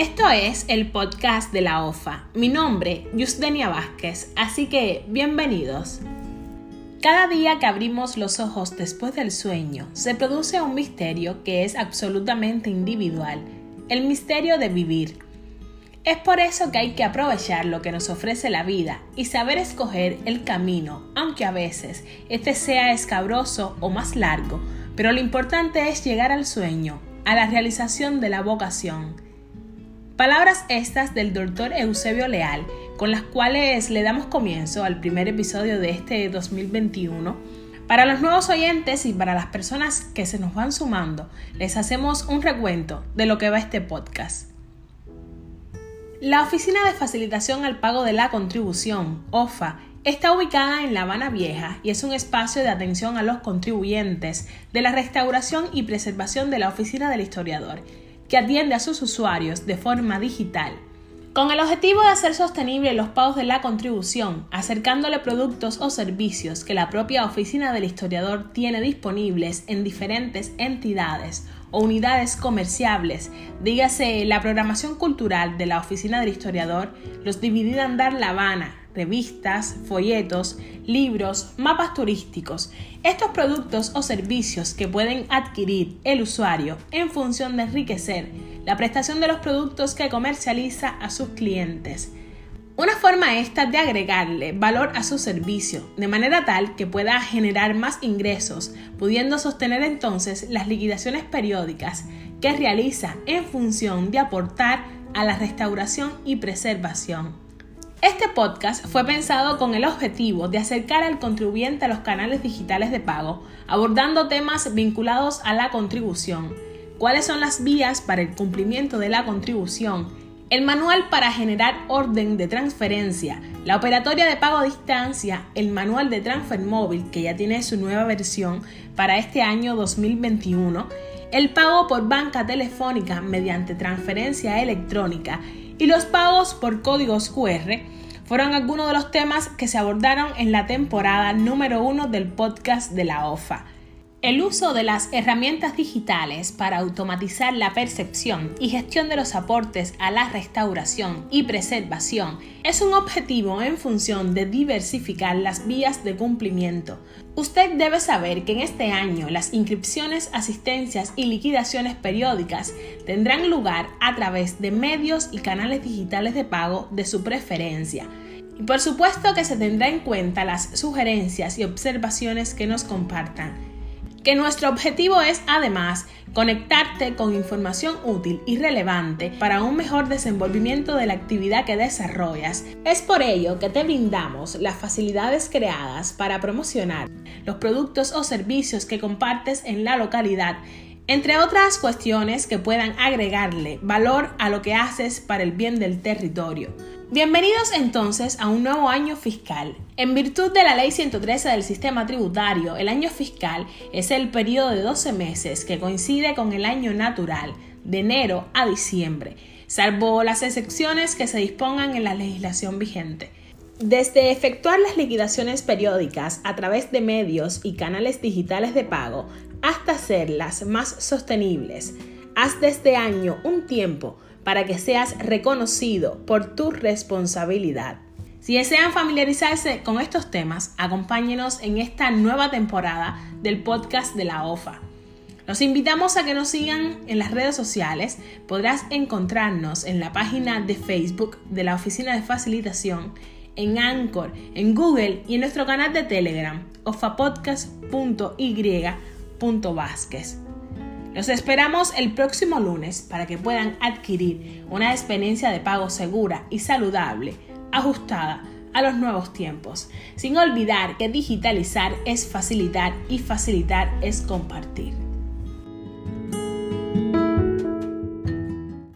Esto es el podcast de la OFA. Mi nombre, Yusdenia Vázquez, así que bienvenidos. Cada día que abrimos los ojos después del sueño, se produce un misterio que es absolutamente individual, el misterio de vivir. Es por eso que hay que aprovechar lo que nos ofrece la vida y saber escoger el camino, aunque a veces este sea escabroso o más largo, pero lo importante es llegar al sueño, a la realización de la vocación. Palabras estas del doctor Eusebio Leal, con las cuales le damos comienzo al primer episodio de este 2021. Para los nuevos oyentes y para las personas que se nos van sumando, les hacemos un recuento de lo que va este podcast. La Oficina de Facilitación al Pago de la Contribución, OFA, Está ubicada en La Habana Vieja y es un espacio de atención a los contribuyentes de la restauración y preservación de la Oficina del Historiador que atiende a sus usuarios de forma digital. Con el objetivo de hacer sostenible los pagos de la contribución, acercándole productos o servicios que la propia oficina del historiador tiene disponibles en diferentes entidades o unidades comerciables, dígase la programación cultural de la oficina del historiador, los dividida en Dar La Habana, revistas, folletos, libros, mapas turísticos. Estos productos o servicios que pueden adquirir el usuario en función de enriquecer la prestación de los productos que comercializa a sus clientes. Una forma esta de agregarle valor a su servicio, de manera tal que pueda generar más ingresos, pudiendo sostener entonces las liquidaciones periódicas que realiza en función de aportar a la restauración y preservación. Este podcast fue pensado con el objetivo de acercar al contribuyente a los canales digitales de pago, abordando temas vinculados a la contribución, cuáles son las vías para el cumplimiento de la contribución, el manual para generar orden de transferencia, la operatoria de pago a distancia, el manual de transfer móvil que ya tiene su nueva versión para este año 2021, el pago por banca telefónica mediante transferencia electrónica y los pagos por códigos QR fueron algunos de los temas que se abordaron en la temporada número uno del podcast de la OFA. El uso de las herramientas digitales para automatizar la percepción y gestión de los aportes a la restauración y preservación es un objetivo en función de diversificar las vías de cumplimiento. Usted debe saber que en este año las inscripciones, asistencias y liquidaciones periódicas tendrán lugar a través de medios y canales digitales de pago de su preferencia. Y por supuesto que se tendrá en cuenta las sugerencias y observaciones que nos compartan que nuestro objetivo es además conectarte con información útil y relevante para un mejor desenvolvimiento de la actividad que desarrollas. Es por ello que te brindamos las facilidades creadas para promocionar los productos o servicios que compartes en la localidad entre otras cuestiones que puedan agregarle valor a lo que haces para el bien del territorio. Bienvenidos entonces a un nuevo año fiscal. En virtud de la Ley 113 del Sistema Tributario, el año fiscal es el periodo de 12 meses que coincide con el año natural, de enero a diciembre, salvo las excepciones que se dispongan en la legislación vigente. Desde efectuar las liquidaciones periódicas a través de medios y canales digitales de pago hasta hacerlas más sostenibles, de este año un tiempo para que seas reconocido por tu responsabilidad. Si desean familiarizarse con estos temas, acompáñenos en esta nueva temporada del podcast de la OFA. Los invitamos a que nos sigan en las redes sociales. Podrás encontrarnos en la página de Facebook de la Oficina de Facilitación, en Anchor, en Google y en nuestro canal de Telegram, ofapodcast.y.vázquez. Los esperamos el próximo lunes para que puedan adquirir una experiencia de pago segura y saludable, ajustada a los nuevos tiempos, sin olvidar que digitalizar es facilitar y facilitar es compartir.